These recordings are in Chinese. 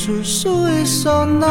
是，是，是。那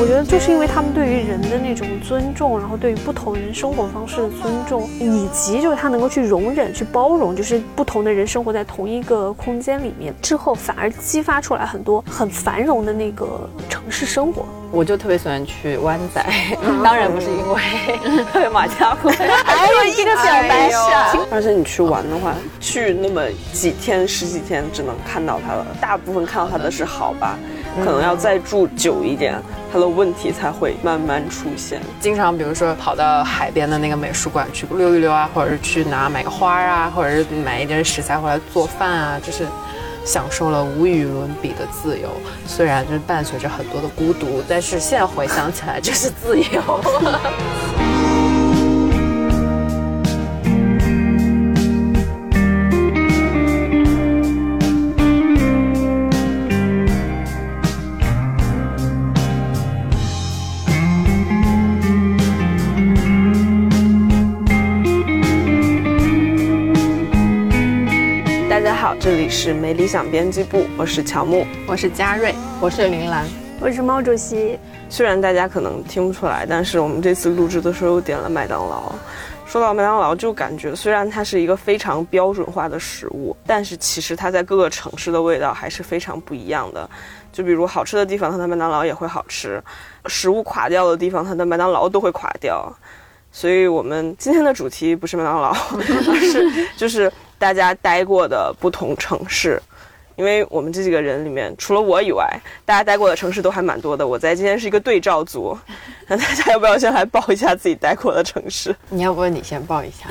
我觉得就是因为他们对于人的那种尊重，然后对于不同人生活方式的尊重，以及就是他能够去容忍、去包容，就是不同的人生活在同一个空间里面之后，反而激发出来很多很繁荣的那个。城市生活。我就特别喜欢去湾仔，当然不是因为 特别马家辉，还有一个小白傻！而且你去玩的话，去那么几天、十几天，只能看到它了。大部分看到它的是好吧，可能要再住久一点，它的问题才会慢慢出现。经常比如说跑到海边的那个美术馆去溜一溜啊，或者是去哪买个花啊，或者是买一点食材回来做饭啊，就是享受了无与伦比的自由。虽然就是伴随着很多的孤独，但是现在回想起来，这是自由。好，这里是没理想编辑部，我是乔木。我是嘉瑞，我是林兰。我是毛主席，虽然大家可能听不出来，但是我们这次录制的时候又点了麦当劳。说到麦当劳，就感觉虽然它是一个非常标准化的食物，但是其实它在各个城市的味道还是非常不一样的。就比如好吃的地方，它的麦当劳也会好吃；食物垮掉的地方，它的麦当劳都会垮掉。所以我们今天的主题不是麦当劳，而是就是大家待过的不同城市。因为我们这几个人里面，除了我以外，大家待过的城市都还蛮多的。我在今天是一个对照组，那大家要不要先来报一下自己待过的城市？你要不你先报一下？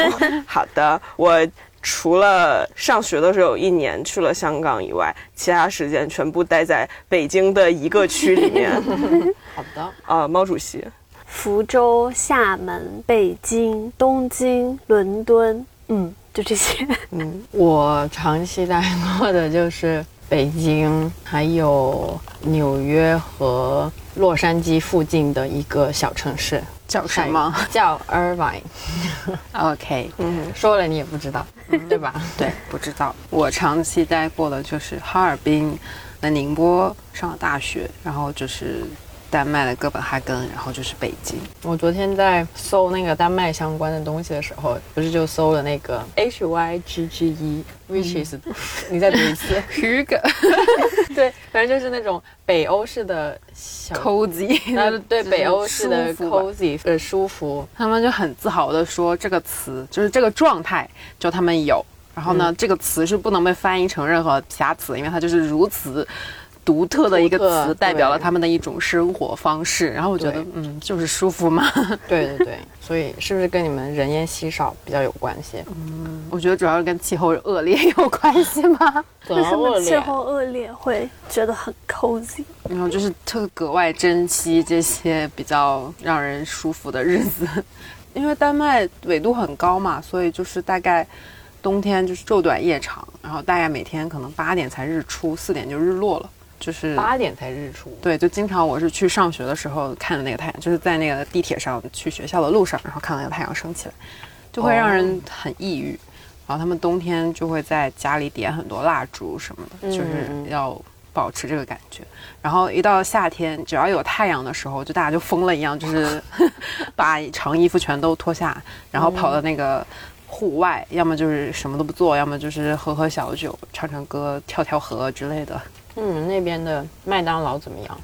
好的，我除了上学的时候有一年去了香港以外，其他时间全部待在北京的一个区里面。好的，啊，毛主席，福州、厦门、北京、东京、伦敦，嗯，就这些。嗯，我长期待过的就是北京，还有纽约和洛杉矶附近的一个小城市，叫什么？叫 Irvine。OK，嗯，说了你也不知道，对吧？对，不知道。我长期待过的就是哈尔滨、在宁波上了大学，然后就是丹麦的哥本哈根，然后就是北京。我昨天在搜那个丹麦相关的东西的时候，不是就搜了那个 H Y G G E，which is，、你再读一次。Hugge 对，反正就是那种北欧式的小 cozy，呃，对，北欧式的 cozy 呃舒服，他们就很自豪的说这个词就是这个状态，就他们有。然后呢，这个词是不能被翻译成任何其他词，因为它就是如此独特的一个词，代表了他们的一种生活方式。然后我觉得，嗯，就是舒服嘛。对对对，所以是不是跟你们人烟稀少比较有关系？嗯我觉得主要是跟气候恶劣有关系吧。为什么气候恶劣会觉得很 cozy？然后就是特格外珍惜这些比较让人舒服的日子，因为丹麦纬度很高嘛，所以就是大概冬天就是昼短夜长，然后大概每天可能八点才日出，四点就日落了，就是八点才日出，对，就经常我是去上学的时候看的那个太阳，就是在那个地铁上去学校的路上，然后看到那个太阳升起来，就会让人很抑郁。然后他们冬天就会在家里点很多蜡烛什么的，就是嗯要保持这个感觉。然后一到夏天，只要有太阳的时候，就大家就疯了一样，就是 把长衣服全都脱下，然后跑到那个户外，要么就是什么都不做，要么就是喝喝小酒、唱唱歌、跳跳河之类的。那你们那边的麦当劳怎么样？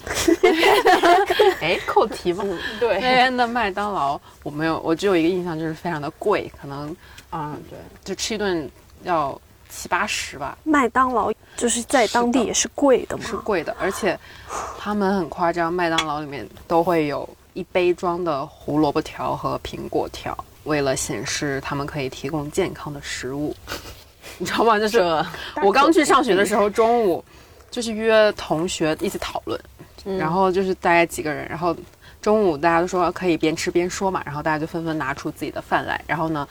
哎，扣题吗？对那边的麦当劳我没有，我只有一个印象就是非常的贵，可能啊，对，就吃一顿要七八十吧，麦当劳就是在当地也是贵的嘛，是贵的，而且他们很夸张，麦当劳里面都会有一杯装的胡萝卜条和苹果条，为了显示他们可以提供健康的食物，你知道吗？就是我刚去上学的时候，中午就是约同学一起讨论，然后就是大概几个人，然后中午大家都说可以边吃边说嘛，然后大家就纷纷拿出自己的饭来，然后呢，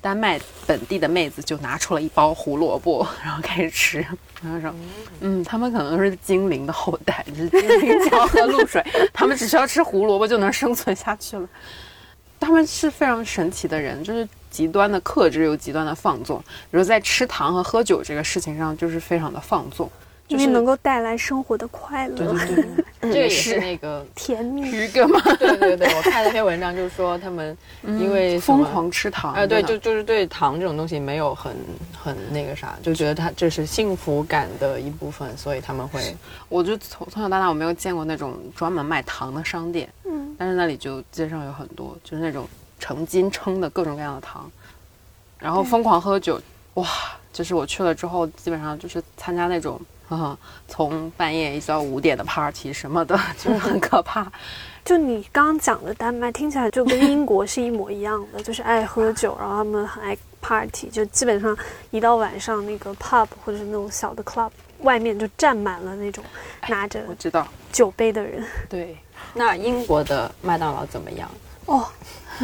丹麦本地的妹子就拿出了一包胡萝卜，然后开始吃。然后说，嗯，他们可能是精灵的后代，就是精灵只要喝露水，他们只需要吃胡萝卜就能生存下去了。他们是非常神奇的人，就是极端的克制又极端的放纵。比如在吃糖和喝酒这个事情上，就是非常的放纵。因为能够带来生活的快乐，对对对，这个也是那个甜蜜。鱼哥吗？对对对，我看那篇文章就是说他们因为疯狂吃糖，啊，对，就就是对糖这种东西没有很很那个啥，就觉得它这是幸福感的一部分，所以他们会。我就从从小到大我没有见过那种专门卖糖的商店，嗯，但是那里就街上有很多，就是那种成斤称的各种各样的糖，然后疯狂喝酒，哇，就是我去了之后，基本上就是参加那种。从半夜一直到五点的 party 什么的，就是很可怕。就你刚刚讲的丹麦，听起来就跟英国是一模一样的，就是爱喝酒，然后他们很爱 party，就基本上一到晚上那个 pub 或者是那种小的 club 外面就站满了那种拿着我知道酒杯的人。对，那英国的麦当劳怎么样？哦。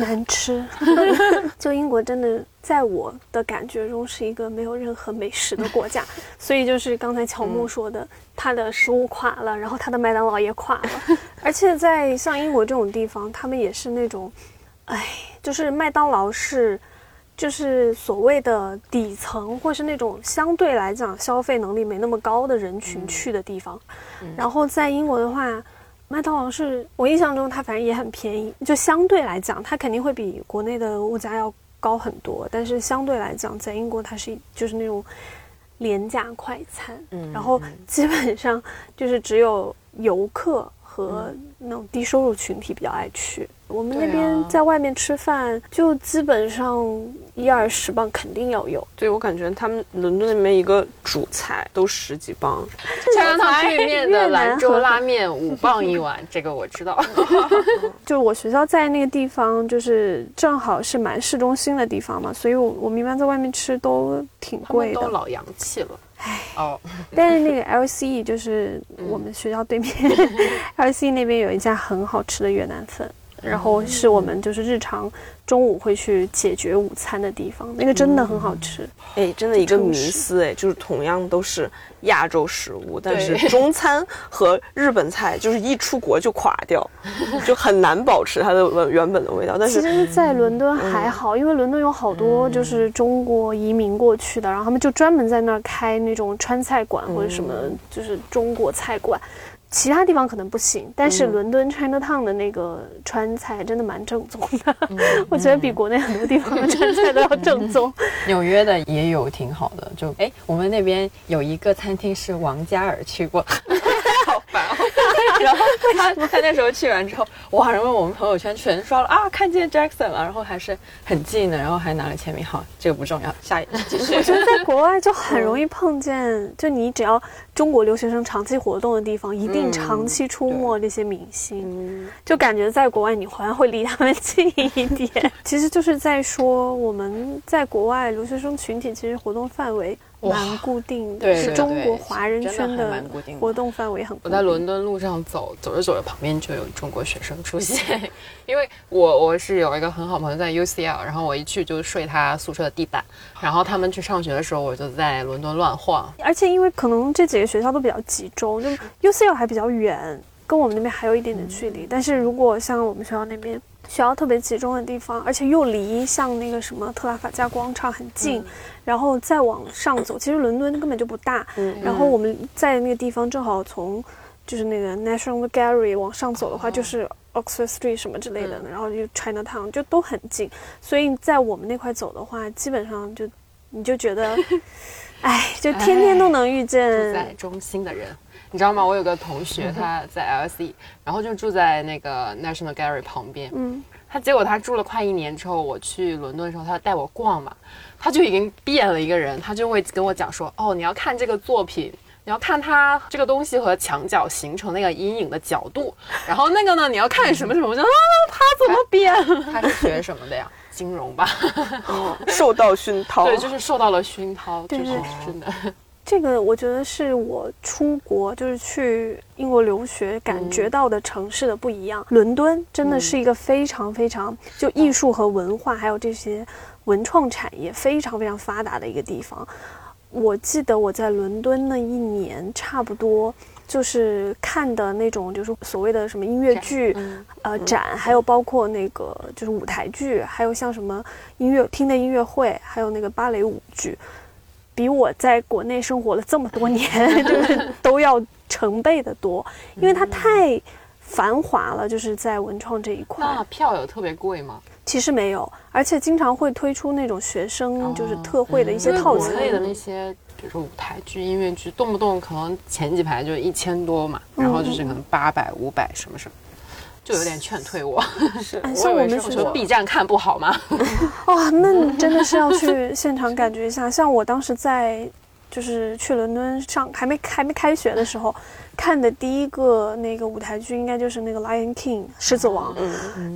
难吃，就英国真的在我的感觉中是一个没有任何美食的国家，所以就是刚才乔木说的，他的食物垮了，然后他的麦当劳也垮了，而且在像英国这种地方，他们也是那种，哎，就是麦当劳是，就是所谓的底层或是那种相对来讲消费能力没那么高的人群去的地方，然后在英国的话。麦当劳是我印象中，它反正也很便宜，就相对来讲，它肯定会比国内的物价要高很多。但是相对来讲，在英国它是就是那种廉价快餐，嗯，然后基本上就是只有游客和那种低收入群体比较爱去。我们那边在外面吃饭，就基本上一二十磅肯定要有。对我感觉他们伦敦那边一个主菜都十几磅。加拿大对面的兰州拉面五磅一碗，这个我知道。就我学校在那个地方，就是正好是蛮市中心的地方嘛，所以我我们一般在外面吃都挺贵的。都老洋气了。唉哦，但是那个 LCE 就是我们学校对面，LCE 那边有一家很好吃的越南粉。然后是我们就是日常中午会去解决午餐的地方，那个真的很好吃。哎，真的一个迷思哎，就是同样都是亚洲食物，但是中餐和日本菜就是一出国就垮掉，就很难保持它的原本的味道。但是其实，在伦敦还好，因为伦敦有好多就是中国移民过去的，然后他们就专门在那儿开那种川菜馆或者什么，就是中国菜馆。其他地方可能不行，但是伦敦 China Town 的那个川菜真的蛮正宗的，我觉得比国内很多地方的川菜都要正宗。纽约的也有挺好的，就哎，我们那边有一个餐厅是王嘉尔去过。然后他他那时候去完之后，哇！然后我们朋友圈全刷了啊，看见 Jackson 了，然后还是很近的，然后还拿了签名。好，这个不重要，下一继续。我觉得在国外就很容易碰见，就你只要中国留学生长期活动的地方，一定长期出没这些明星，就感觉在国外你好像会离他们近一点。其实就是在说我们在国外留学生群体其实活动范围。蛮固定的，是中国华人圈的活动范围很。我在伦敦路上走，走着走着，旁边就有中国学生出现。因为我我是有一个很好朋友在 UCL，然后我一去就睡他宿舍的地板。然后他们去上学的时候，我就在伦敦乱晃。而且因为可能这几个学校都比较集中，就 UCL 还比较远，跟我们那边还有一点点距离。但是如果像我们学校那边。学校特别集中的地方，而且又离像那个什么特拉法加广场很近，然后再往上走，其实伦敦根本就不大。然后我们在那个地方正好从就是那个 National Gallery 往上走的话，就是 Oxford Street 什么之类的，然后就 China Town 就都很近。所以在我们那块走的话，基本上就你就觉得，哎，就天天都能遇见在中心的人。你知道吗？我有个同学，他在 LSE，然后就住在那个 National Gallery 旁边。嗯，他结果他住了快一年之后，我去伦敦的时候，他带我逛嘛，他就已经变了一个人。他就会跟我讲说：“哦，你要看这个作品，你要看它这个东西和墙角形成那个阴影的角度。然后那个呢，你要看什么什么。”我说：“啊，他怎么变？他是学什么的呀？金融吧？受到熏陶。对，就是受到了熏陶，就是真的。”这个我觉得是我出国就是去英国留学感觉到的城市的不一样。伦敦真的是一个非常非常就艺术和文化还有这些文创产业非常非常发达的一个地方。我记得我在伦敦那一年，差不多就是看的那种，就是所谓的什么音乐剧，呃，展，还有包括那个就是舞台剧，还有像什么音乐厅的音乐会，还有那个芭蕾舞剧，比我在国内生活了这么多年，就 是都要成倍的多，因为它太繁华了，就是在文创这一块。那票有特别贵吗？其实没有，而且经常会推出那种学生就是特惠的一些套餐。国内的那些，比如说舞台剧、音乐剧，动不动可能前几排就一千多嘛，然后就是可能八百、五百什么什么，就有点劝退我。是，像我们说 B 站看不好吗？哇，那真的是要 去现场感觉一下。像我当时在。就是去伦敦上还没还没开学的时候，看的第一个那个舞台剧，应该就是那个《Lion King》狮子王，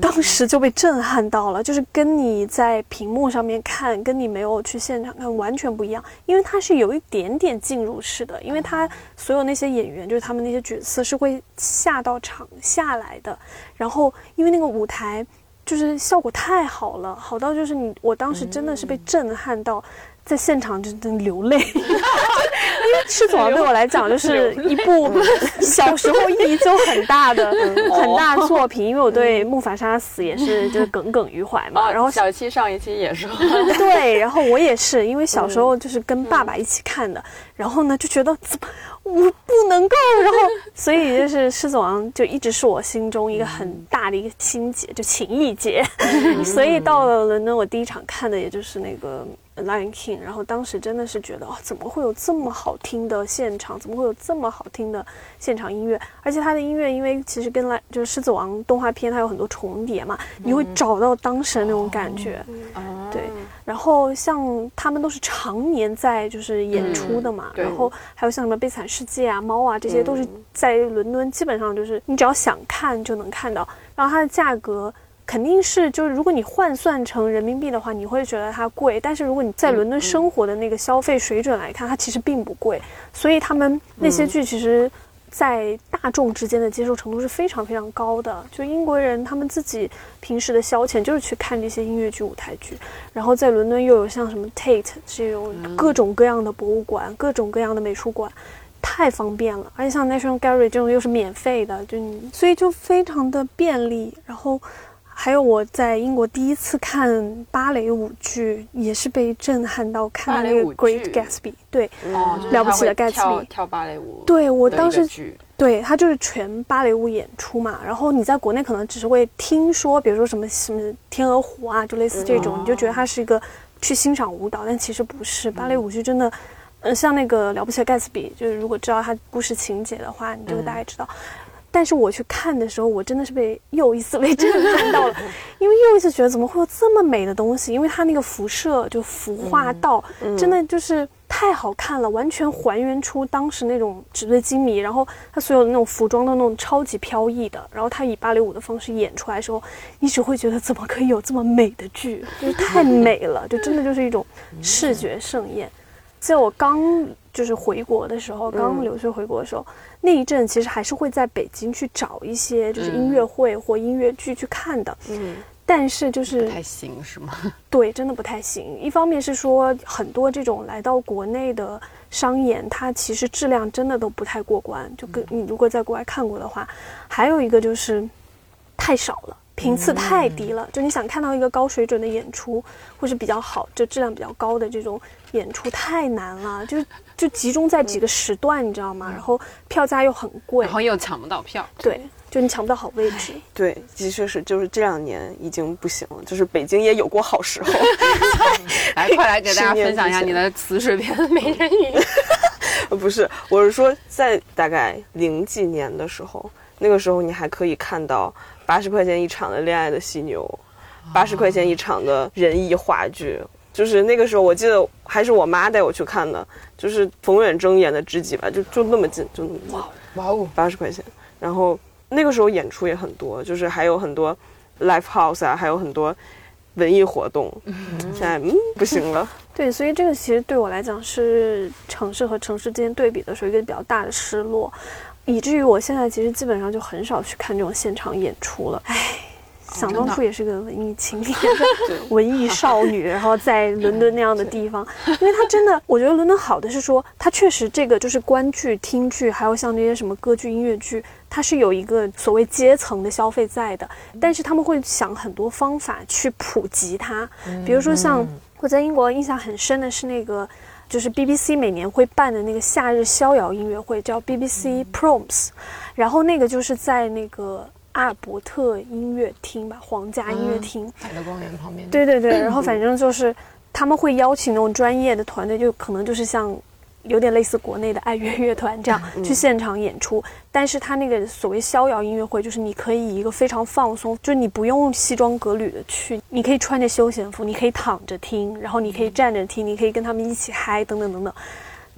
当时就被震撼到了。就是跟你在屏幕上面看，跟你没有去现场看完全不一样，因为它是有一点点进入式的，因为它所有那些演员，就是他们那些角色是会下到场下来的，然后因为那个舞台就是效果太好了，好到就是你我当时真的是被震撼到。在现场就真流泪，因为《狮子王》对我来讲就是一部 小时候意义就很大的 很大作品，因为我对木法沙死也是就是耿耿于怀嘛。然后小七上一期也说，对，然后我也是因为小时候就是跟爸爸一起看的，然后呢就觉得怎么。我不能够，然后所以就是《狮子王》就一直是我心中一个很大的一个心结，就情谊结。所以到了伦敦，我第一场看的也就是那个《Lion King》，然后当时真的是觉得，哦，怎么会有这么好听的现场？怎么会有这么好听的现场音乐？而且它的音乐，因为其实跟来就是《狮子王》动画片它有很多重叠嘛，你会找到当时的那种感觉。对。然后像他们都是常年在就是演出的嘛，然后还有像什么《悲惨世界》啊、猫啊，这些都是在伦敦，基本上就是你只要想看就能看到。然后它的价格肯定是就是如果你换算成人民币的话，你会觉得它贵，但是如果你在伦敦生活的那个消费水准来看，它其实并不贵。所以他们那些剧其实。在大众之间的接受程度是非常非常高的。就英国人他们自己平时的消遣就是去看这些音乐剧、舞台剧，然后在伦敦又有像什么 Tate 这种各种各样的博物馆、各种各样的美术馆，太方便了。而且像 National Gallery 这种又是免费的，就所以就非常的便利。然后。还有我在英国第一次看芭蕾舞剧，也是被震撼到，看那个《Great Gatsby》，对，了不起的盖茨比跳芭蕾舞，对我当时，对他就是全芭蕾舞演出嘛。然后你在国内可能只是会听说，比如说什么什么天鹅湖啊，就类似这种，你就觉得它是一个去欣赏舞蹈，但其实不是。芭蕾舞剧真的，呃，像那个了不起的盖茨比，就是如果知道它故事情节的话，你就大概知道。但是我去看的时候，我真的是被又一次被震撼到了，因为又一次觉得怎么会有这么美的东西？因为它那个辐射就服化道，真的就是太好看了，完全还原出当时那种纸醉金迷，然后它所有的那种服装都那种超级飘逸的，然后它以芭蕾舞的方式演出来的时候，你只会觉得怎么可以有这么美的剧？就是太美了，就真的就是一种视觉盛宴。在我刚就是回国的时候，刚留学回国的时候。那一阵其实还是会在北京去找一些就是音乐会或音乐剧去看的，嗯，但是就是不太行是吗？对，真的不太行。一方面是说很多这种来到国内的商演，它其实质量真的都不太过关，就跟你如果在国外看过的话，还有一个就是太少了。频次太低了，就你想看到一个高水准的演出，或是比较好，就质量比较高的这种演出太难了，就就集中在几个时段，你知道吗？然后票价又很贵，然后又抢不到票，对，就你抢不到好位置。对，的确是，就是这两年已经不行了，就是北京也有过好时候。来，快来给大家分享一下你的词水片《美人鱼》。不是，我是说在大概零几年的时候，那个时候你还可以看到。八十块钱一场的《恋爱的犀牛》，八十块钱一场的仁义话剧，就是那个时候我记得还是我妈带我去看的，就是冯远征演的知己吧，就就那么近，就哇哇哦，八十块钱。然后那个时候演出也很多，就是还有很多 live house 啊，还有很多文艺活动。现在嗯不行了。对，所以这个其实对我来讲是城市和城市之间对比的时候一个比较大的失落。以至于我现在其实基本上就很少去看这种现场演出了。唉，想当初也是个文艺青年 文艺少女，然后在 伦敦那样的地方，因为它真的，我觉得伦敦好的是说，它确实这个就是观剧、听剧，还有像那些什么歌剧、音乐剧，它是有一个所谓阶层的消费在的，但是他们会想很多方法去普及它，比如说像我在英国印象很深的是那个。就是 BBC 每年会办的那个夏日逍遥音乐会，叫 BBC Proms，然后那个就是在那个阿尔伯特音乐厅吧，皇家音乐厅，海德公园旁边。对对对，然后反正就是他们会邀请那种专业的团队，就可能就是像。有点类似国内的爱乐乐团这样去现场演出，但是他那个所谓逍遥音乐会，就是你可以一个非常放松，就是你不用西装革履的去，你可以穿着休闲服，你可以躺着听，然后你可以站着听，你可以跟他们一起嗨，等等等等。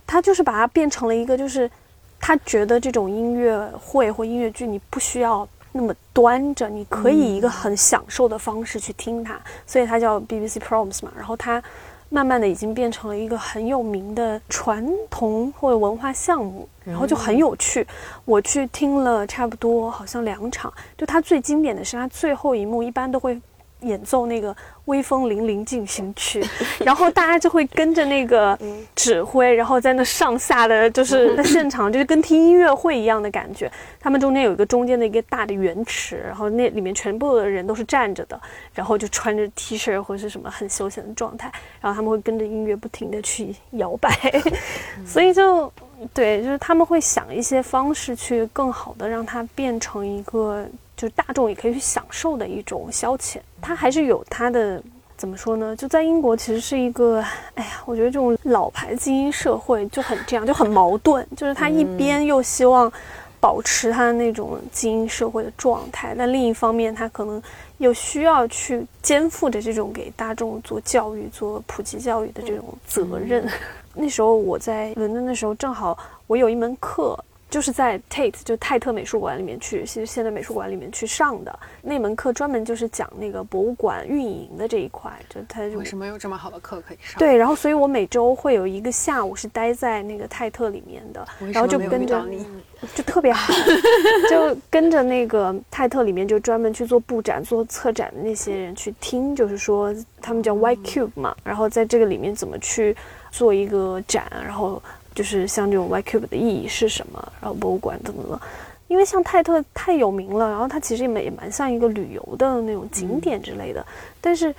他就是把它变成了一个，就是他觉得这种音乐会或音乐剧，你不需要那么端着，你可以一个很享受的方式去听它，所以它叫 BBC Proms 嘛，然后它。慢慢的已经变成了一个很有名的传统或者文化项目，然后就很有趣。我去听了差不多好像两场，就它最经典的是它最后一幕，一般都会演奏那个。威风凛凛进行曲，然后大家就会跟着那个 指挥，然后在那上下的就是 在现场，就是跟听音乐会一样的感觉。他们中间有一个中间的一个大的圆池，然后那里面全部的人都是站着的，然后就穿着 T 恤或者是什么很休闲的状态，然后他们会跟着音乐不停的去摇摆，所以就对，就是他们会想一些方式去更好的让它变成一个。就是大众也可以去享受的一种消遣，它还是有它的怎么说呢？就在英国，其实是一个，哎呀，我觉得这种老牌精英社会就很这样，就很矛盾。就是他一边又希望保持他那种精英社会的状态，但另一方面，他可能又需要去肩负着这种给大众做教育、做普及教育的这种责任。那时候我在伦敦的时候，正好我有一门课。就是在 Tate 就泰特美术馆里面去，其实现在美术馆里面去上的那门课，专门就是讲那个博物馆运营的这一块。就他为什么有这么好的课可以上？对，然后所以我每周会有一个下午是待在那个泰特里面的，然后就跟着，就特别好，就跟着那个泰特里面就专门去做布展、做策展的那些人去听，就是说他们叫 White Cube 嘛，然后在这个里面怎么去做一个展，然后。就是像这种 Y Cube 的意义是什么？然后博物馆怎么了？因为像泰特太有名了，然后它其实也蛮也蛮像一个旅游的那种景点之类的。但是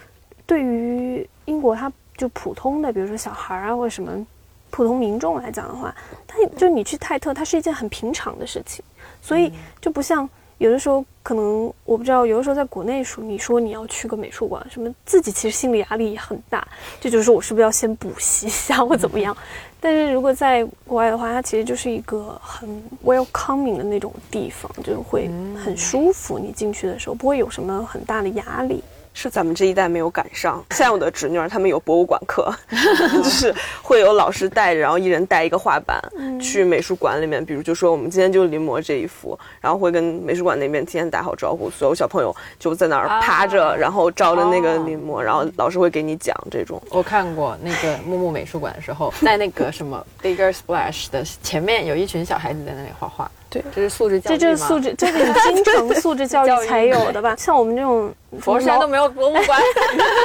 对于英国，它就普通的，比如说小孩啊或者什么普通民众来讲的话，它就你去泰特，它是一件很平常的事情，所以就不像。有的时候可能我不知道，有的时候在国内说你说你要去个美术馆，什么自己其实心理压力也很大，这就是我是不是要先补习一下或怎么样？但是如果在国外的话，它其实就是一个很 welcoming 的那种地方，就会很舒服。你进去的时候不会有什么很大的压力。是咱们这一代没有赶上。现在我的侄女儿他们有博物馆课，就是会有老师带着，然后一人带一个画板去美术馆里面。比如就说我们今天就临摹这一幅，然后会跟美术馆那边提前打好招呼，所有小朋友就在那儿趴着，然后照着那个临摹，然后老师会给你讲这种。我看过那个木木美术馆的时候，在那个什么 Bigger Splash 的前面有一群小孩子在那里画画。对，这是素质教育这就是素质，这是你京城素质教育 才有的吧？像我们这种佛山都没有博物馆，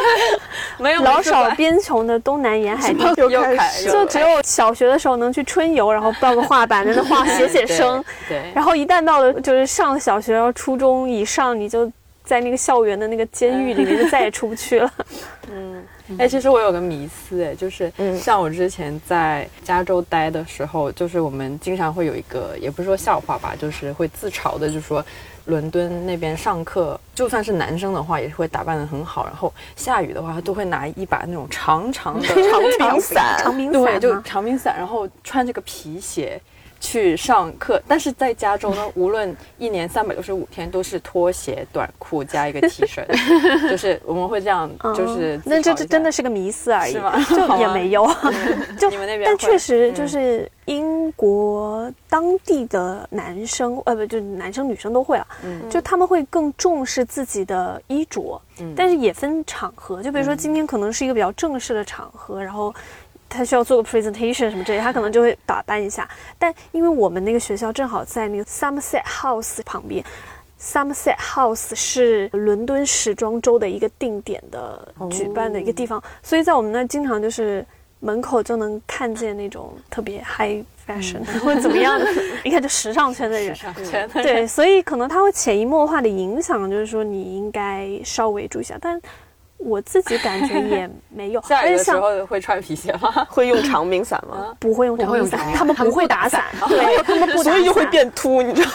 没有老少边穷的东南沿海地就就只有小学的时候能去春游，然后报个画板在那画写写生。对，然后一旦到了就是上小学、然后初中以上，你就在那个校园的那个监狱里面就再也出不去了。嗯。哎，其实我有个迷思，哎，就是像我之前在加州待的时候，就是我们经常会有一个，也不是说笑话吧，就是会自嘲的，就是说伦敦那边上课，就算是男生的话，也是会打扮的很好，然后下雨的话，他都会拿一把那种长长的 长柄伞，长柄伞，对，就长柄伞，然后穿这个皮鞋。去上课，但是在加州呢，无论一年三百六十五天都是拖鞋、短裤加一个 T 恤，就是我们会这样，就是那这这真的是个迷思而已，是吗？就也没有，就你们 那边，但确实就是英国当地的男生，呃，不，就男生女生都会啊，就他们会更重视自己的衣着，但是也分场合，就比如说今天可能是一个比较正式的场合，然后。他需要做个 presentation 什么之类，他可能就会打扮一下。但因为我们那个学校正好在那个 Somerset House 旁边，Somerset House 是伦敦时装周的一个定点的举办的一个地方，所以在我们那经常就是门口就能看见那种特别 high fashion 或者怎么样的，一看就时尚圈的人。对，所以可能他会潜移默化的影响，就是说你应该稍微注意一下，但。我自己感觉也 没有，下雨的时候会穿皮鞋吗？会用长柄伞吗？不会用长柄伞，他们不会打伞，对，他们不，所以就会变秃，你知道？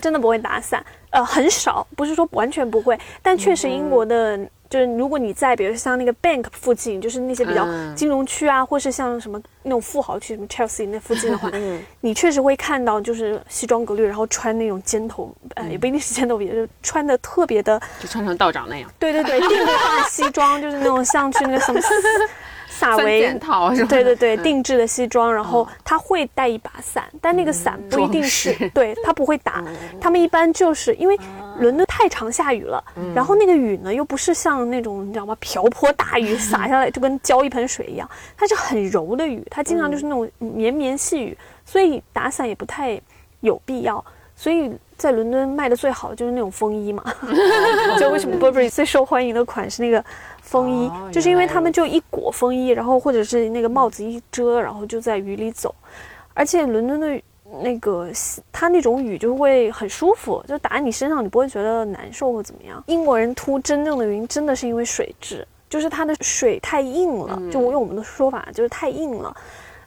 真的不会打伞，呃，很少，不是说完全不会，但确实英国的。就是如果你在，比如像那个 Bank 附近，就是那些比较金融区啊，或是像什么那种富豪区，什么 Chelsea 那附近的话，你确实会看到，就是西装革履，然后穿那种尖头，呃，也不一定是尖头也，就穿的特别的，就穿成道长那样。对对对，定制化西装，就是那种像去那个什么。萨维套，对对对，定制的西装，然后他会带一把伞，但那个伞不一定是对他不会打，他们一般就是因为伦敦太常下雨了，然后那个雨呢又不是像那种你知道吗？瓢泼大雨 洒下来就跟浇一盆水一样，它是很柔的雨，它经常就是那种绵绵细雨，所以打伞也不太有必要。所以在伦敦卖的最好的就是那种风衣嘛，就为什么 Burberry 最受欢迎的款是那个。风衣就是因为他们就一裹风衣，然后或者是那个帽子一遮，然后就在雨里走。而且伦敦的那个它那种雨就会很舒服，就打在你身上，你不会觉得难受或怎么样。英国人秃真正的原因真的是因为水质，就是它的水太硬了，就用我们的说法就是太硬了。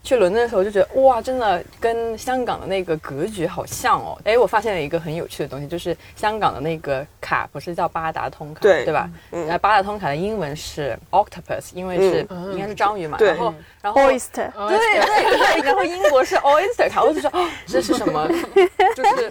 去伦敦的时候就觉得哇，真的跟香港的那个格局好像哦。哎，我发现了一个很有趣的东西，就是香港的那个卡不是叫八达通卡，对对吧？嗯，八达通卡的英文是 octopus，因为是应该是章鱼嘛。对。然后，然后 oyster，对对对。然后英国是 oyster 卡，我就说这是什么？就是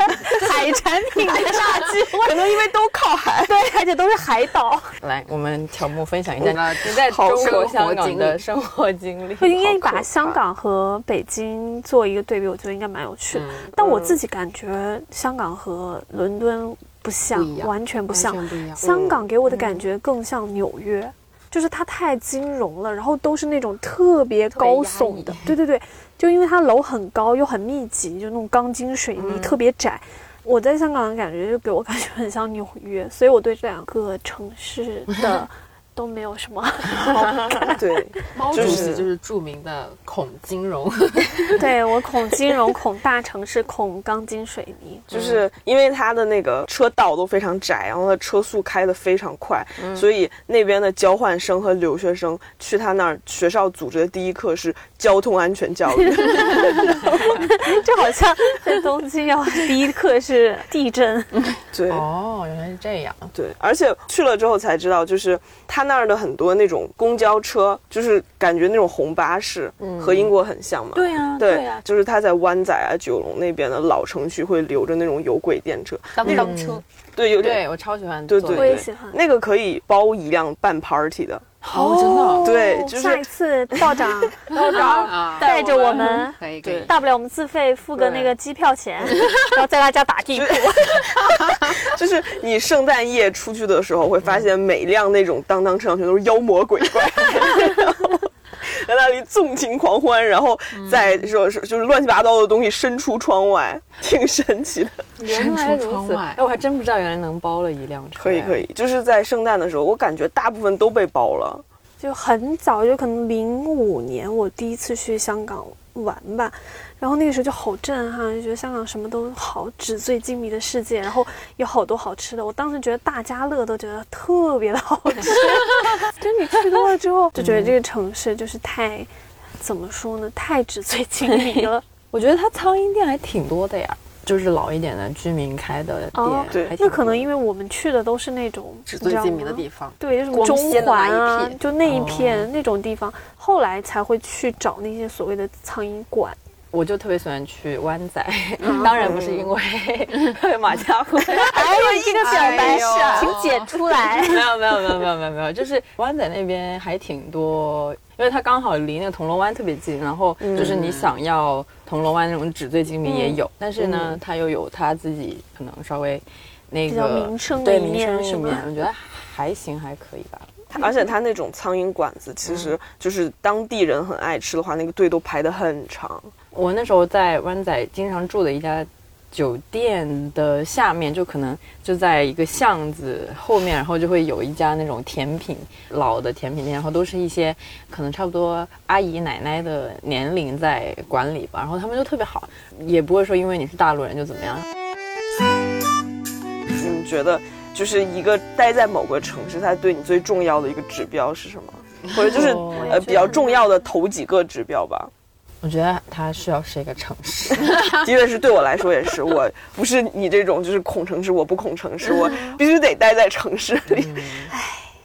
海产品的炸鸡，可能因为都靠海，对，而且都是海岛。来，我们乔木分享一下你在中国香港的生活经历。我应该把香港和和北京做一个对比，我觉得应该蛮有趣的。但我自己感觉香港和伦敦不像，完全不像。香港给我的感觉更像纽约，就是它太金融了，然后都是那种特别高耸的。对对对，就因为它楼很高又很密集，就那种钢筋水泥特别窄。我在香港的感觉就给我感觉很像纽约，所以我对这两个城市的。都没有什么好看。对，毛主席就是著名的孔金融。对我孔金融，孔大城市，孔钢筋水泥。就是因为它的那个车道都非常窄，然后它车速开得非常快，所以那边的交换生和留学生去他那儿学校组织的第一课是交通安全教育。就好像在东京要第一课是地震。对，哦，原来是这样。对，而且去了之后才知道，就是他。那儿的很多那种公交车，就是感觉那种红巴士，和英国很像嘛。对呀，对呀，就是他在湾仔啊、九龙那边的老城区会留着那种有轨电车，当当车。对，有点，我超喜欢。对对对，那个可以包一辆办 party 的。哦，真的，对，就是下一次道长道长带着我们，可以可以，大不了我们自费付个那个机票钱，然后在他家打地铺。就是你圣诞夜出去的时候，会发现每辆那种当当车上全都是妖魔鬼怪。在那里纵情狂欢，然后再说是就是乱七八糟的东西伸出窗外，挺神奇的。原来如此，哎，我还真不知道原来能包了一辆车。可以可以，就是在圣诞的时候，我感觉大部分都被包了。就很早，就可能零五年我第一次去香港玩吧。然后那个时候就好震撼，就觉得香港什么都好，纸醉金迷的世界，然后有好多好吃的。我当时觉得大家乐都觉得特别的好吃，就你吃多了之后，就觉得这个城市就是太，怎么说呢，太纸醉金迷了。我觉得它苍蝇店还挺多的呀，就是老一点的居民开的店。对，那可能因为我们去的都是那种纸醉金迷的地方，对，什么中环啊，就那一片那种地方，后来才会去找那些所谓的苍蝇馆。我就特别喜欢去湾仔，当然不是因为 马家辉。还有一个表白式，请剪出来。没有没有没有没有没有没有，就是湾仔那边还挺多，因为它刚好离那个铜锣湾特别近，然后就是你想要铜锣湾那种纸醉金迷也有，但是呢，它又有它自己可能稍微那个名声对名声一面，我觉得还行还可以吧。而且它那种苍蝇馆子，其实就是当地人很爱吃的话，那个队都排得很长。我那时候在湾仔经常住的一家酒店的下面就可能就在一个巷子后面，然后就会有一家那种甜品老的甜品店，然后都是一些可能差不多阿姨奶奶的年龄在管理吧，然后他们就特别好，也不会说因为你是大陆人就怎么样。你们觉得就是一个待在某个城市，它对你最重要的一个指标是什么？或者就是呃比较重要的头几个指标吧？我觉得它需要是一个城市，的确是对我来说也是，我不是你这种就是恐城市，我不恐城市，我必须得待在城市里。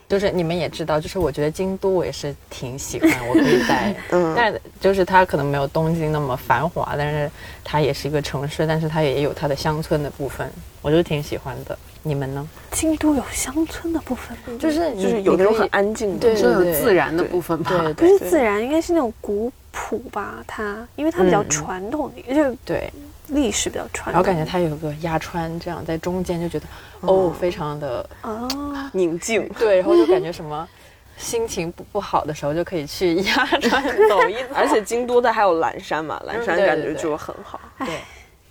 就是你们也知道，就是我觉得京都我也是挺喜欢，我可以待。嗯，但就是它可能没有东京那么繁华，但是它也是一个城市，但是它也有它的乡村的部分，我就挺喜欢的。你们呢？京都有乡村的部分吗，就是就是有那种很安静的，对，有自然的部分吧？不是自然，应该是那种古朴吧？它因为它比较传统，就对。历史比较传统，然后感觉它有个压穿，这样在中间就觉得哦，非常的哦宁静。对，然后就感觉什么心情不不好的时候就可以去鸭川走一走。而且京都的还有岚山嘛，岚山感觉就很好。对，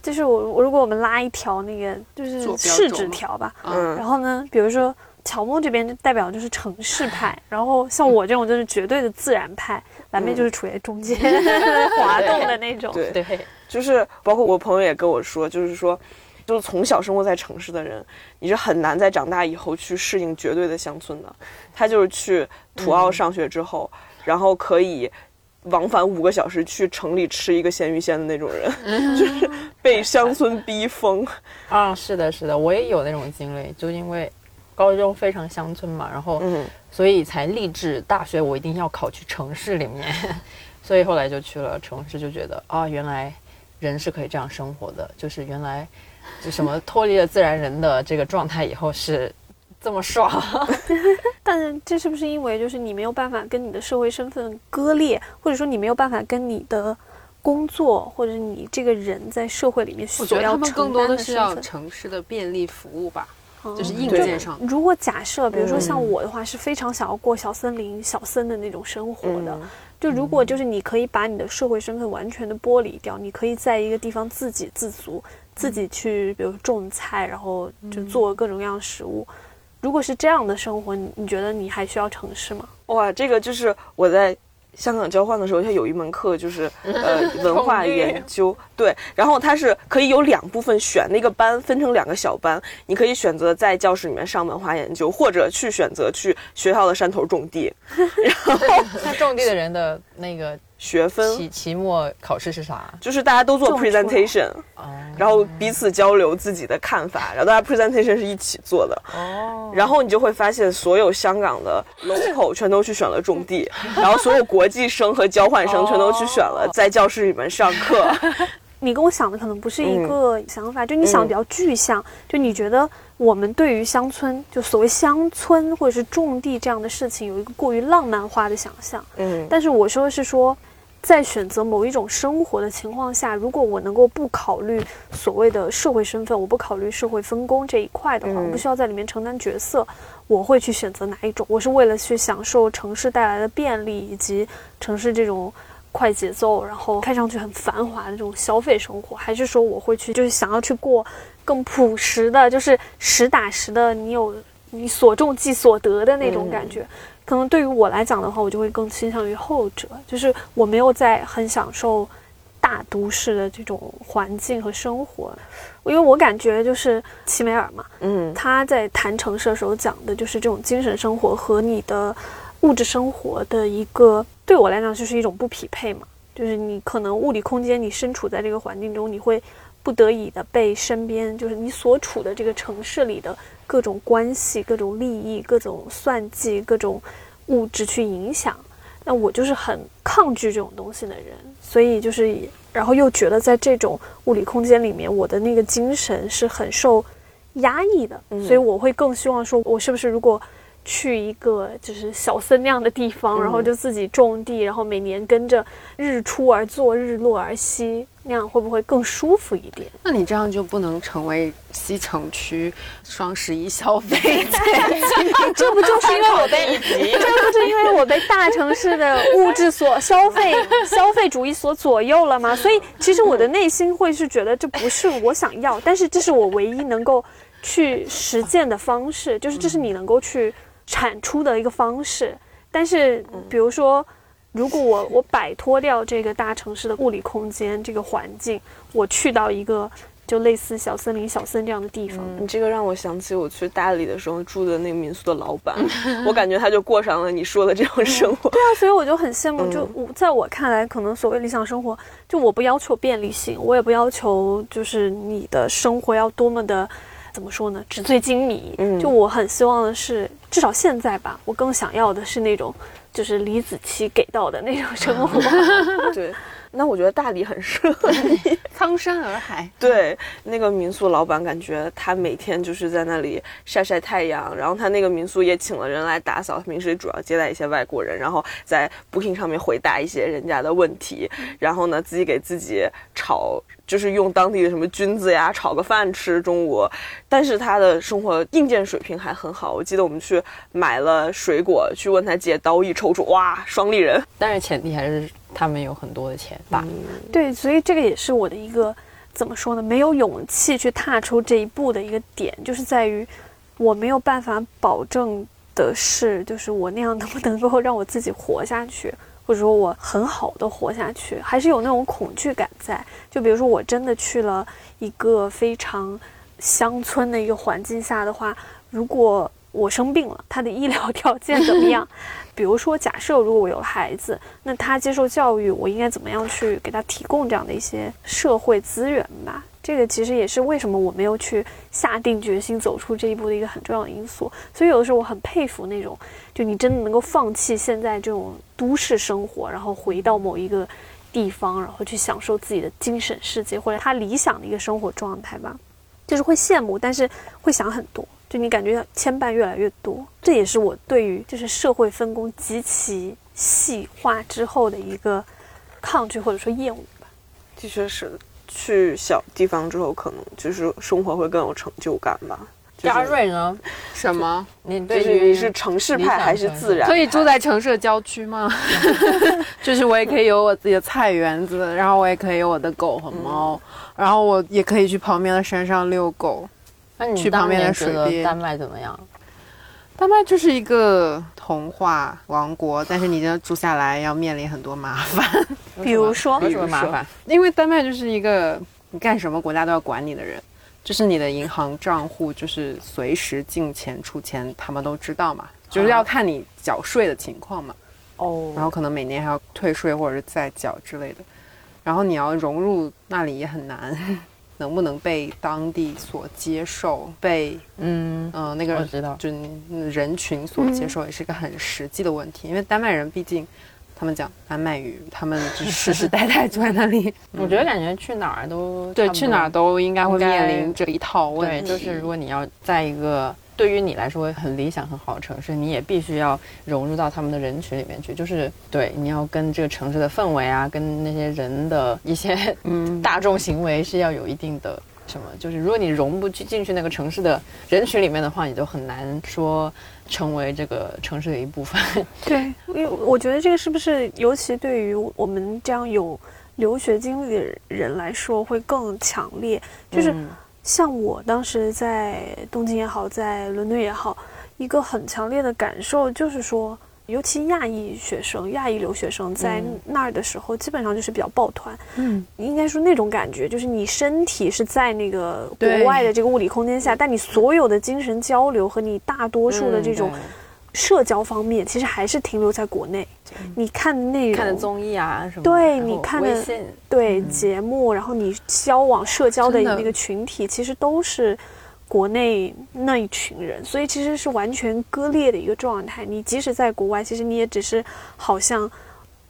就是我我如果我们拉一条那个就是市指条吧，嗯，然后呢，比如说乔木这边就代表就是城市派，然后像我这种就是绝对的自然派，蓝妹就是处在中间 滑动的那种。对对。就是包括我朋友也跟我说，就是说，就是从小生活在城市的人，你是很难在长大以后去适应绝对的乡村的。他就是去土澳上学之后，然后可以往返五个小时去城里吃一个咸鱼鲜的那种人，就是被乡村逼疯。啊，是的，是的，我也有那种经历，就因为高中非常乡村嘛，然后所以才立志大学我一定要考去城市里面，所以后来就去了城市，就觉得啊，原来。人是可以这样生活的，就是原来就什么脱离了自然人的这个状态以后是这么爽。但是这是不是因为就是你没有办法跟你的社会身份割裂，或者说你没有办法跟你的工作或者你这个人在社会里面所要承担的更多的是要城市的便利服务吧，就是硬件上。如果假设比如说像我的话，是非常想要过小森林、小森的那种生活的。就如果就是你可以把你的社会身份完全的剥离掉，你可以在一个地方自给自足，自己去比如种菜，然后就做各种各样的食物。如果是这样的生活，你你觉得你还需要城市吗？哇，这个就是我在。香港交换的时候，它有一门课就是 呃文化研究，对，然后它是可以有两部分选那个班分成两个小班，你可以选择在教室里面上文化研究，或者去选择去学校的山头种地，然后那种地的人的那个。学分期期末考试是啥？就是大家都做 presentation，然后彼此交流自己的看法，然后大家 presentation 是一起做的。哦，然后你就会发现，所有香港的 local 全都去选了种地，然后所有国际生和交换生全都去选了在教室里面上课。你跟我想的可能不是一个想法，就你想的比较具象，就你觉得我们对于乡村，就所谓乡村或者是种地这样的事情，有一个过于浪漫化的想象。嗯，但是我说的是说。在选择某一种生活的情况下，如果我能够不考虑所谓的社会身份，我不考虑社会分工这一块的话，我不需要在里面承担角色，我会去选择哪一种？我是为了去享受城市带来的便利，以及城市这种快节奏，然后看上去很繁华的这种消费生活，还是说我会去就是想要去过更朴实的，就是实打实的，你有你所种即所得的那种感觉？可能对于我来讲的话，我就会更倾向于后者，就是我没有在很享受大都市的这种环境和生活，因为我感觉就是齐美尔嘛，嗯，他在谈城市的时候讲的就是这种精神生活和你的物质生活的一个，对我来讲就是一种不匹配嘛，就是你可能物理空间你身处在这个环境中，你会不得已的被身边就是你所处的这个城市里的。各种关系、各种利益、各种算计、各种物质去影响，那我就是很抗拒这种东西的人，所以就是，然后又觉得在这种物理空间里面，我的那个精神是很受压抑的，所以我会更希望说，我是不是如果去一个就是小森那样的地方，然后就自己种地，然后每年跟着日出而作，日落而息，那样会不会更舒服一点？那你这样就不能成为西城区双十一消费 这不就是因为我被这不是因为我被大城市的物质所消费 消费主义所左右了吗？所以其实我的内心会是觉得这不是我想要，但是这是我唯一能够去实践的方式，就是这是你能够去产出的一个方式。但是比如说，如果我我摆脱掉这个大城市的物理空间这个环境，我去到一个就类似小森林、小森这样的地方，你这个让我想起我去大理的时候住的那个民宿的老板，我感觉他就过上了你说的这种生活。对啊，所以我就很羡慕。就我在我看来，可能所谓理想生活，就我不要求便利性，我也不要求就是你的生活要多么的怎么说呢，纸醉金迷。就我很希望的是，至少现在吧，我更想要的是那种就是李子柒给到的那种生活。对，那我觉得大理很适合你。苍山洱海。对，那个民宿老板感觉他每天就是在那里晒晒太阳，然后他那个民宿也请了人来打扫，平时主要接待一些外国人，然后在 Booking 上面回答一些人家的问题，然后呢自己给自己炒，就是用当地的什么菌子呀炒个饭吃中午，但是他的生活硬件水平还很好。我记得我们去买了水果，去问他借刀一抽出，哇，双立人。但是前提还是他们有很多的钱吧。对，所以这个也是我的一个怎么说呢？没有勇气去踏出这一步的一个点，就是在于我没有办法保证的是，就是我那样能不能够让我自己活下去，或者说我很好的活下去，还是有那种恐惧感在。就比如说，我真的去了一个非常乡村的一个环境下的话，如果我生病了，他的医疗条件怎么样？比如说，假设如果我有孩子，那他接受教育，我应该怎么样去给他提供这样的一些社会资源吧？这个其实也是为什么我没有去下定决心走出这一步的一个很重要的因素。所以有的时候我很佩服那种，就你真的能够放弃现在这种都市生活，然后回到某一个地方，然后去享受自己的精神世界或者他理想的一个生活状态吧。就是会羡慕，但是会想很多。就你感觉牵绊越来越多，这也是我对于就是社会分工极其细化之后的一个抗拒或者说厌恶吧。的确是，去小地方之后，可能就是生活会更有成就感吧。嘉瑞呢？什么？你对就是你于是城市派还是自然？可以住在城市的郊区吗？就是我也可以有我自己的菜园子，然后我也可以有我的狗和猫，然后我也可以去旁边的山上遛狗。那你去旁边的当年觉水边得丹麦怎么样？丹麦就是一个童话王国，但是你要住下来要面临很多麻烦，比如说有什么麻烦？因为丹麦就是一个你干什么国家都要管你的人，就是你的银行账户就是随时进钱出钱，他们都知道嘛，就是要看你缴税的情况嘛。哦然后可能每年还要退税或者是再缴之类的，然后你要融入那里也很难，能不能被当地所接受，被嗯，嗯、呃那个我知道就人群所接受，也是一个很实际的问题。因为丹麦人毕竟他们讲丹麦语，他们就是世世代代住在那里，我觉得感觉去哪儿都对，去哪儿都应该会面临这一套问对，题。就是如果你要在一个对于你来说很理想、很好的城市，你也必须要融入到他们的人群里面去。就是对，你要跟这个城市的氛围啊，跟那些人的一些嗯，大众行为是要有一定的什么。就是如果你融不去进去那个城市的人群里面的话，你就很难说成为这个城市的一部分。对，因为我觉得这个是不是尤其对于我们这样有留学经历的人来说会更强烈？就是嗯像我当时在东京也好，在伦敦也好，一个很强烈的感受就是说，尤其亚裔学生、亚裔留学生在那儿的时候，基本上就是比较抱团。嗯，应该说那种感觉，就是你身体是在那个国外的这个物理空间下，但你所有的精神交流和你大多数的这种嗯社交方面，其实还是停留在国内。你看的内容，看的综艺啊什么的，对你看的对节目，然后你交往社交的那个群体，其实都是国内那一群人，所以其实是完全割裂的一个状态。你即使在国外，其实你也只是好像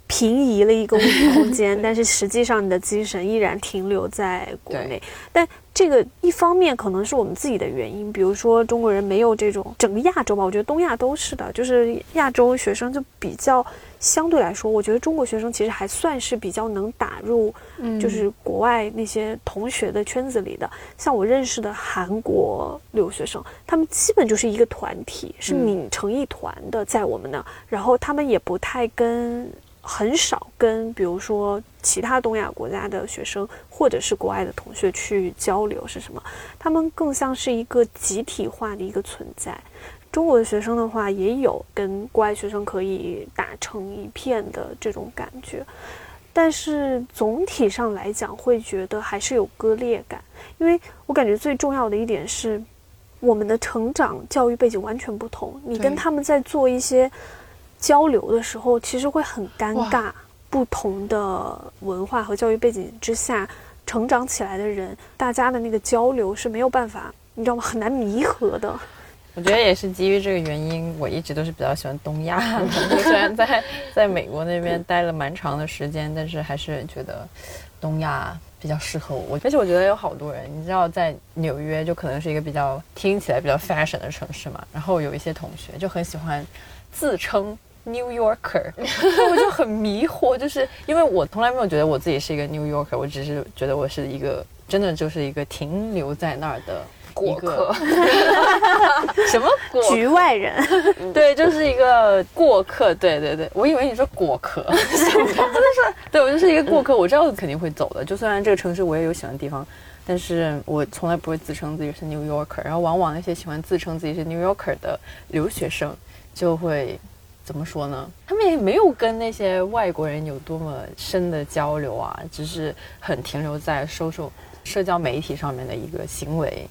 平移了一个物理空间，但是实际上你的精神依然停留在国内。但这个一方面可能是我们自己的原因，比如说中国人没有这种整个亚洲吧，我觉得东亚都是的，就是亚洲学生就比较相对来说，我觉得中国学生其实还算是比较能打入，就是国外那些同学的圈子里的。像我认识的韩国留学生，他们基本就是一个团体，是拧成一团的在我们那，然后他们也不太跟。很少跟比如说其他东亚国家的学生或者是国外的同学去交流是什么？他们更像是一个集体化的一个存在。中国的学生的话，也有跟国外学生可以打成一片的这种感觉，但是总体上来讲，会觉得还是有割裂感。因为我感觉最重要的一点是，我们的成长教育背景完全不同，你跟他们在做一些。交流的时候，其实会很尴尬。不同的文化和教育背景之下成长起来的人，大家的那个交流是没有办法，你知道吗？很难弥合的。我觉得也是基于这个原因，我一直都是比较喜欢东亚的。虽然在在美国那边待了蛮长的时间，但是还是觉得东亚比较适合我。而且我觉得有好多人，你知道，在纽约就可能是一个比较听起来比较 fashion 的城市嘛。然后有一些同学就很喜欢自称。New Yorker，我就很迷惑，就是因为我从来没有觉得我自己是一个 New Yorker，我只是觉得我是一个真的就是一个停留在那儿的过客，什么局外人？对，就是一个过客。对对对，我以为你说果壳，真的是，对我就是一个过客。我知道肯定会走的，就虽然这个城市我也有喜欢的地方，但是我从来不会自称自己是 New Yorker。然后往往那些喜欢自称自己是 New Yorker 的留学生就会。怎么说呢？他们也没有跟那些外国人有多么深的交流啊，只是很停留在收收社交媒体上面的一个行为，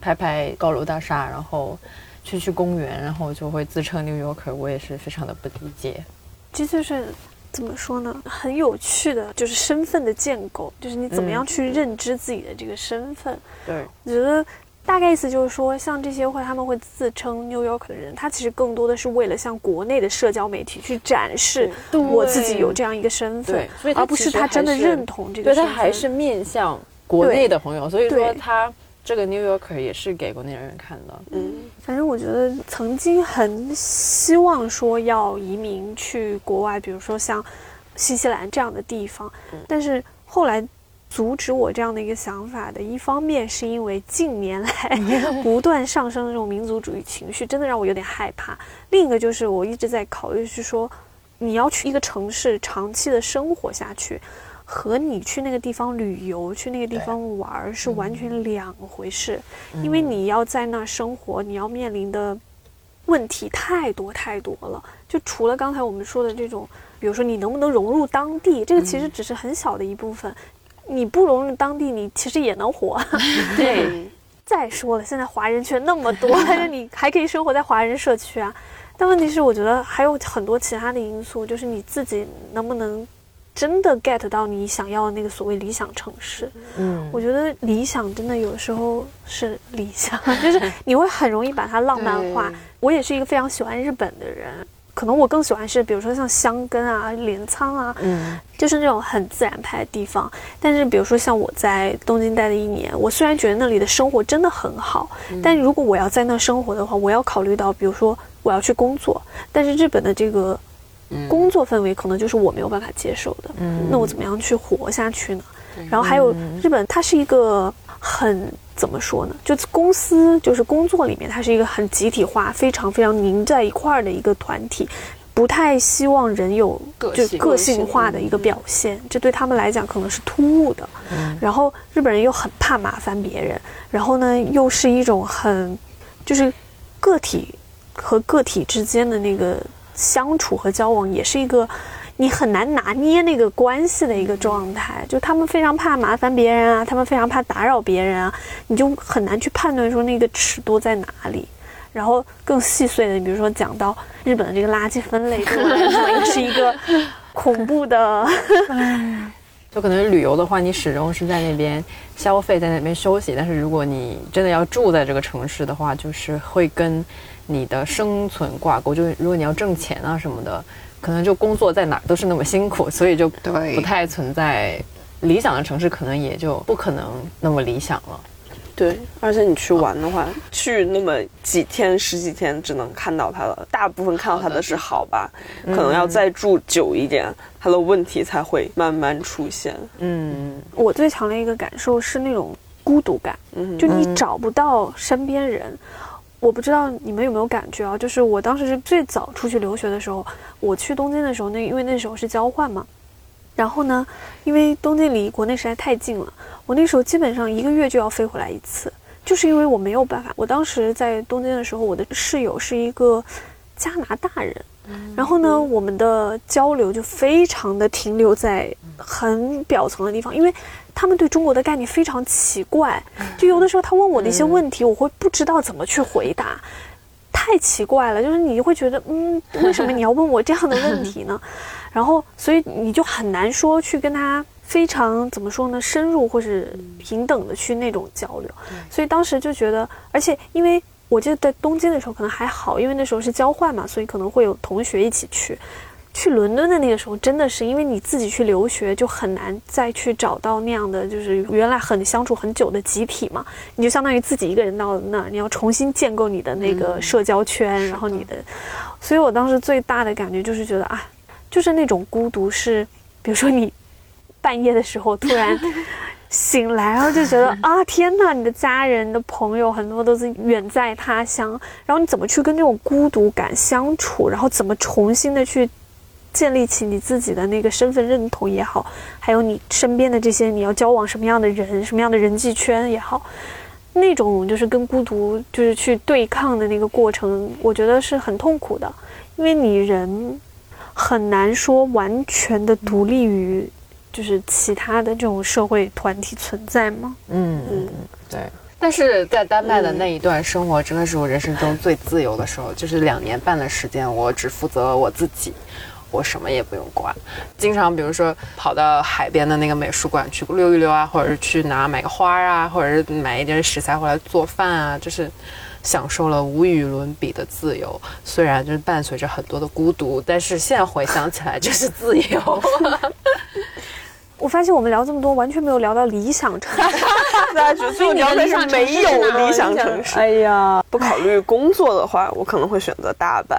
拍拍高楼大厦，然后去去公园，然后就会自称 New Yorker。我也是非常的不理解。这就是怎么说呢？很有趣的，就是身份的建构，就是你怎么样去认知自己的这个身份。对，我觉得。大概意思就是说，像这些会他们会自称 New York 的人，他其实更多的是为了向国内的社交媒体去展示我自己有这样一个身份，而不是他真的认同这个。对他还是面向国内的朋友，所以说他这个 New Yorker 也是给国内人看的。嗯，反正我觉得曾经很希望说要移民去国外，比如说像新西兰这样的地方，但是后来。阻止我这样的一个想法的，一方面是因为近年来 不断上升的这种民族主义情绪，真的让我有点害怕。另一个就是我一直在考虑，是说你要去一个城市长期的生活下去，和你去那个地方旅游、去那个地方玩是完全两回事。因为你要在那儿生活，你要面临的问题太多太多了。就除了刚才我们说的这种，比如说你能不能融入当地，这个其实只是很小的一部分。你不融入当地，你其实也能活。对，再说了，现在华人圈那么多，但是你还可以生活在华人社区啊。但问题是，我觉得还有很多其他的因素，就是你自己能不能真的 get 到你想要的那个所谓理想城市。嗯，我觉得理想真的有时候是理想，就是你会很容易把它浪漫化。我也是一个非常喜欢日本的人。可能我更喜欢是，比如说像香根啊、镰仓啊，嗯，就是那种很自然派的地方。但是，比如说像我在东京待的一年，我虽然觉得那里的生活真的很好，但如果我要在那生活的话，我要考虑到，比如说我要去工作，但是日本的这个工作氛围可能就是我没有办法接受的。嗯，那我怎么样去活下去呢？然后还有日本，它是一个很。怎么说呢？就公司就是工作里面，它是一个很集体化、非常非常凝在一块儿的一个团体，不太希望人有就个性化的一个表现，这对他们来讲可能是突兀的。然后日本人又很怕麻烦别人，然后呢又是一种很就是个体和个体之间的那个相处和交往，也是一个。你很难拿捏那个关系的一个状态，就他们非常怕麻烦别人啊，他们非常怕打扰别人啊，你就很难去判断说那个尺度在哪里。然后更细碎的，你比如说讲到日本的这个垃圾分类，对我来说是一个恐怖的。就可能旅游的话，你始终是在那边消费，在那边休息。但是如果你真的要住在这个城市的话，就是会跟你的生存挂钩。就是如果你要挣钱啊什么的。可能就工作在哪儿都是那么辛苦，所以就不太存在理想的城市，可能也就不可能那么理想了。对，而且你去玩的话，去那么几天、十几天，只能看到它了。大部分看到它的是好吧，可能要再住久一点，它的问题才会慢慢出现。嗯，我最强的一个感受是那种孤独感，嗯就你找不到身边人。我不知道你们有没有感觉啊？就是我当时是最早出去留学的时候，我去东京的时候，那因为那时候是交换嘛，然后呢，因为东京离国内实在太近了，我那时候基本上一个月就要飞回来一次，就是因为我没有办法。我当时在东京的时候，我的室友是一个加拿大人，然后呢，我们的交流就非常的停留在很表层的地方，因为他们对中国的概念非常奇怪，就有的时候他问我的一些问题，我会不知道怎么去回答。太奇怪了，就是你会觉得，嗯，为什么你要问我这样的问题呢？然后，所以你就很难说去跟他非常怎么说呢，深入或是平等的去那种交流。所以当时就觉得，而且因为我记得在东京的时候可能还好，因为那时候是交换嘛，所以可能会有同学一起去。去伦敦的那个时候，真的是因为你自己去留学，就很难再去找到那样的，就是原来很相处很久的集体嘛。你就相当于自己一个人到那儿，你要重新建构你的那个社交圈，然后你的。所以我当时最大的感觉就是觉得啊，就是那种孤独是，比如说你半夜的时候突然醒来，然后就觉得 啊，天呐，你的家人、的朋友很多都是远在他乡，然后你怎么去跟这种孤独感相处，然后怎么重新的去。建立起你自己的那个身份认同也好，还有你身边的这些你要交往什么样的人、什么样的人际圈也好，那种就是跟孤独就是去对抗的那个过程，我觉得是很痛苦的，因为你人很难说完全的独立于就是其他的这种社会团体存在吗？嗯嗯，对。但是在丹麦的那一段生活，真的是我人生中最自由的时候，就是两年半的时间，我只负责我自己。我什么也不用管，经常比如说跑到海边的那个美术馆去溜一溜啊，或者是去哪买个花啊，或者是买一点食材回来做饭啊，就是享受了无与伦比的自由。虽然就是伴随着很多的孤独，但是现在回想起来就是自由。我发现我们聊这么多，完全没有聊到理想城市。大家觉得最聊的是没有理想城市。哎呀，不考虑工作的话，我可能会选择大阪。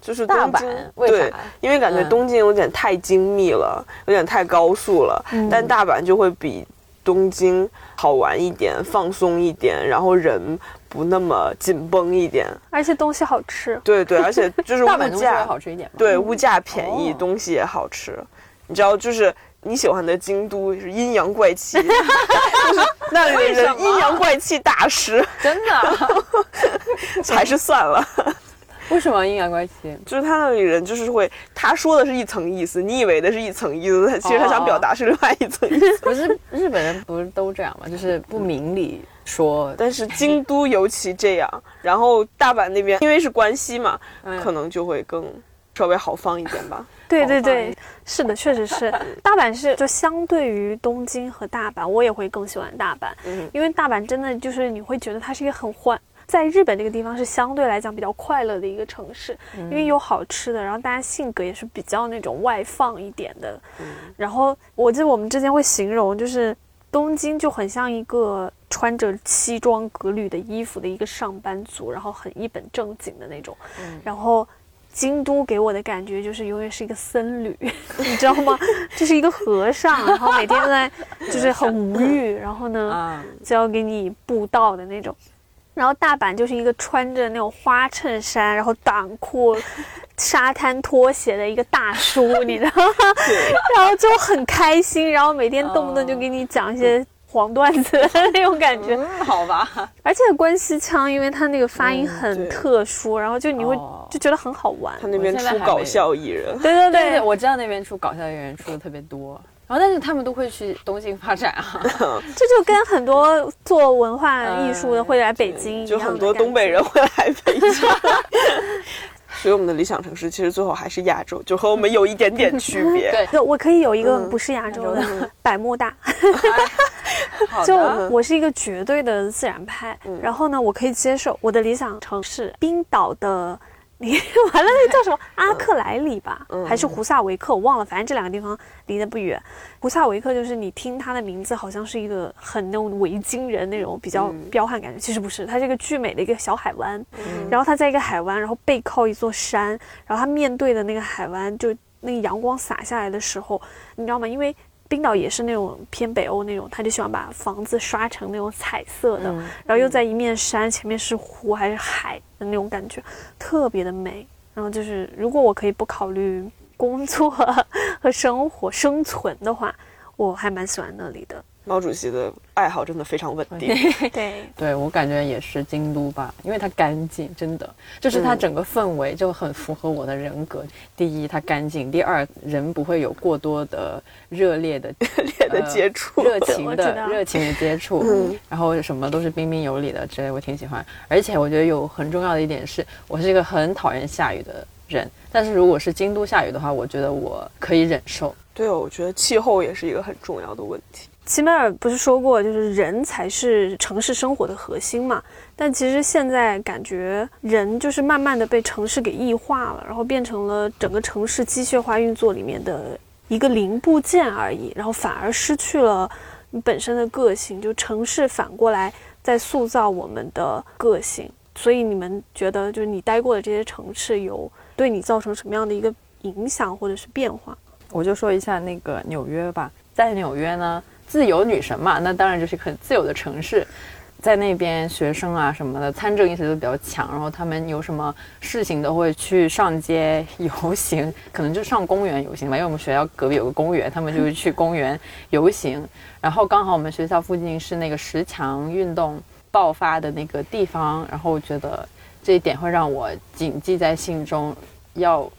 就是大阪，对，因为感觉东京有点太精密了，有点太高速了。但大阪就会比东京好玩一点，放松一点，然后人不那么紧绷一点，而且东西好吃。对对，而且就是 物价好吃一点。对，物价便宜，东西也好吃。你知道，就是你喜欢的京都是阴阳怪气，就 是那里的人阴阳怪气大师，真的，还是算了。为什么阴阳怪气？就是他那里人就是会，他说的是一层意思，你以为的是一层意思，其实他想表达是另外一层意思。不是日本人不是都这样吗？就是不明理说。但是京都尤其这样，然后大阪那边因为是关西嘛，可能就会更稍微好放一点吧。对对对，是的，确实是。大阪是就相对于东京和大阪，我也会更喜欢大阪，因为大阪真的就是你会觉得它是一个很欢。在日本这个地方是相对来讲比较快乐的一个城市，因为有好吃的，然后大家性格也是比较那种外放一点的。然后我记得我们之前会形容，就是东京就很像一个穿着西装革履的衣服的一个上班族，然后很一本正经的那种。然后京都给我的感觉就是永远是一个僧侣，你知道吗？就是一个和尚，然后每天都在就是很无欲，然后呢就要给你布道的那种。然后大阪就是一个穿着那种花衬衫，然后短裤、沙滩拖鞋的一个大叔，你知道吗？然后就很开心，然后每天动不动就给你讲一些黄段子 那种感觉。好吧。而且关西腔，因为他那个发音很特殊，然后就你会就觉得很好玩。他那边出搞笑艺人。对对对，我知道那边出搞笑艺人出的特别多。然后，但是他们都会去东京发展啊，这就跟很多做文化艺术的会来北京一样，就很多东北人会来北京。所以我们的理想城市其实最后还是亚洲，就和我们有一点点区别。对，我可以有一个不是亚洲的百慕大。就我是一个绝对的自然派，然后呢，我可以接受我的理想城市冰岛的离 完了那个叫什么阿克莱里吧，还是胡萨维克，我忘了，反正这两个地方离得不远。胡萨维克就是你听他的名字，好像是一个很那种维京人那种比较彪悍感觉，其实不是，它是一个巨美的一个小海湾，然后它在一个海湾，然后背靠一座山，然后它面对的那个海湾，就那个阳光洒下来的时候，你知道吗？因为冰岛也是那种偏北欧那种，他就喜欢把房子刷成那种彩色的，然后又在一面山，前面是湖还是海的那种感觉，特别的美。然后就是，如果我可以不考虑工作和生活生存的话，我还蛮喜欢那里的。毛主席的爱好真的非常稳定。对，对我感觉也是京都吧，因为它干净，真的就是它整个氛围就很符合我的人格。第一，它干净；第二，人不会有过多的热烈的 热烈的接触，热情的热情的接触。嗯，然后什么都是彬彬有礼的之类，我挺喜欢。而且我觉得有很重要的一点是，我是一个很讨厌下雨的人，但是如果是京都下雨的话，我觉得我可以忍受。对哦，我觉得气候也是一个很重要的问题。齐美尔不是说过，就是人才是城市生活的核心嘛？但其实现在感觉人就是慢慢的被城市给异化了，然后变成了整个城市机械化运作里面的一个零部件而已，然后反而失去了你本身的个性。就城市反过来在塑造我们的个性。所以你们觉得，就是你待过的这些城市，有对你造成什么样的一个影响或者是变化？我就说一下那个纽约吧，在纽约呢。自由女神嘛，那当然就是很自由的城市，在那边学生啊什么的参政意识都比较强，然后他们有什么事情都会去上街游行，可能就上公园游行吧，因为我们学校隔壁有个公园，他们就会去公园游行。然后刚好我们学校附近是那个十强运动爆发的那个地方，然后我觉得这一点会让我谨记在心中。要，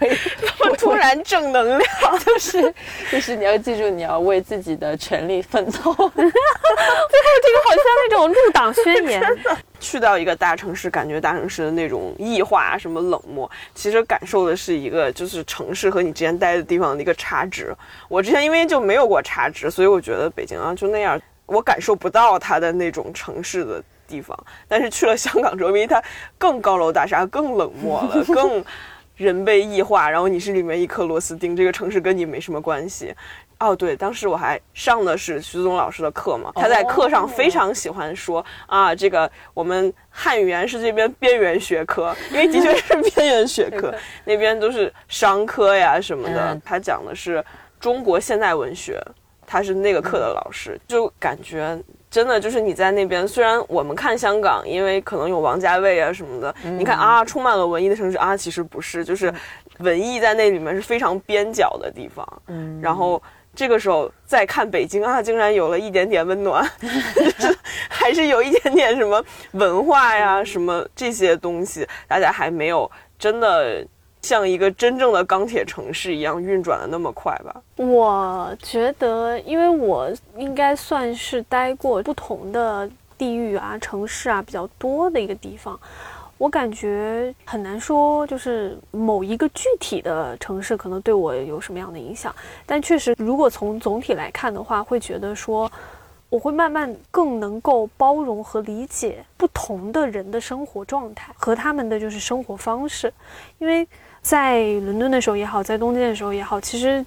突然正能量，就是就是你要记住，你要为自己的权利奋斗。最后这个好像那种入党宣言。去到一个大城市，感觉大城市的那种异化，什么冷漠，其实感受的是一个就是城市和你之前待的地方的一个差值。我之前因为就没有过差值，所以我觉得北京啊就那样，我感受不到它的那种城市的。地方，但是去了香港之后，因为它更高楼大厦、更冷漠了，更人被异化，然后你是里面一颗螺丝钉，这个城市跟你没什么关系。哦，对，当时我还上的是徐总老师的课嘛，他在课上非常喜欢说啊，这个我们汉语言是这边边缘学科，因为的确是边缘学科，那边都是商科呀什么的。他讲的是中国现代文学，他是那个课的老师，就感觉。真的就是你在那边，虽然我们看香港，因为可能有王家卫啊什么的，你看啊，充满了文艺的城市啊，其实不是，就是文艺在那里面是非常边角的地方。嗯，然后这个时候再看北京啊，竟然有了一点点温暖，还是有一点点什么文化呀，什么这些东西，大家还没有真的。像一个真正的钢铁城市一样运转的那么快吧？我觉得，因为我应该算是待过不同的地域啊、城市啊比较多的一个地方，我感觉很难说，就是某一个具体的城市可能对我有什么样的影响。但确实，如果从总体来看的话，会觉得说，我会慢慢更能够包容和理解不同的人的生活状态和他们的就是生活方式，因为。在伦敦的时候也好，在东京的时候也好，其实，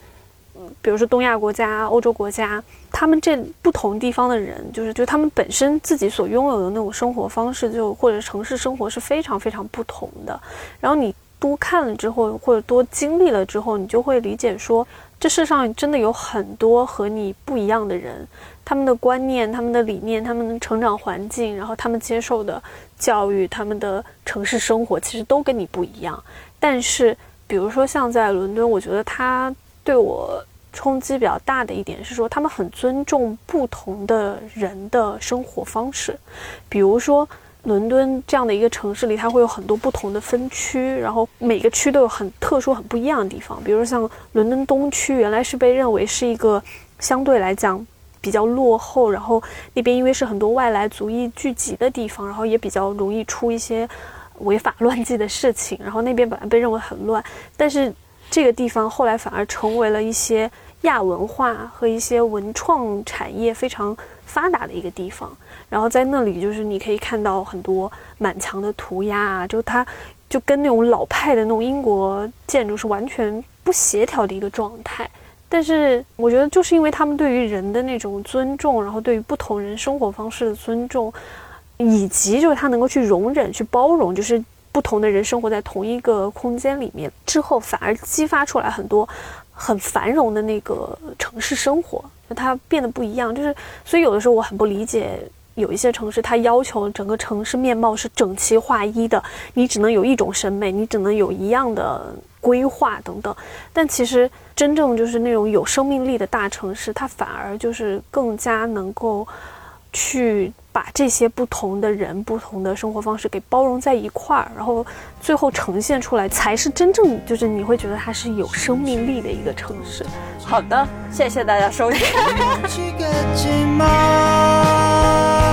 比如说东亚国家、欧洲国家，他们这不同地方的人，就是就他们本身自己所拥有的那种生活方式，就或者城市生活是非常非常不同的。然后你多看了之后，或者多经历了之后，你就会理解说，这世上真的有很多和你不一样的人，他们的观念、他们的理念、他们的成长环境，然后他们接受的教育、他们的城市生活，其实都跟你不一样。但是，比如说像在伦敦，我觉得他对我冲击比较大的一点是说，他们很尊重不同的人的生活方式。比如说，伦敦这样的一个城市里，它会有很多不同的分区，然后每个区都有很特殊、很不一样的地方。比如像伦敦东区，原来是被认为是一个相对来讲比较落后，然后那边因为是很多外来族裔聚集的地方，然后也比较容易出一些。违法乱纪的事情，然后那边本来被认为很乱，但是这个地方后来反而成为了一些亚文化和一些文创产业非常发达的一个地方。然后在那里，就是你可以看到很多满墙的涂鸦啊，就它就跟那种老派的那种英国建筑是完全不协调的一个状态。但是我觉得，就是因为他们对于人的那种尊重，然后对于不同人生活方式的尊重，以及就是他能够去容忍、去包容，就是不同的人生活在同一个空间里面之后，反而激发出来很多很繁荣的那个城市生活，它变得不一样。就是所以有的时候我很不理解。有一些城市，它要求整个城市面貌是整齐划一的，你只能有一种审美，你只能有一样的规划等等。但其实真正就是那种有生命力的大城市，它反而就是更加能够去把这些不同的人、不同的生活方式给包容在一块儿，然后最后呈现出来，才是真正就是你会觉得它是有生命力的一个城市。好的，谢谢大家收听。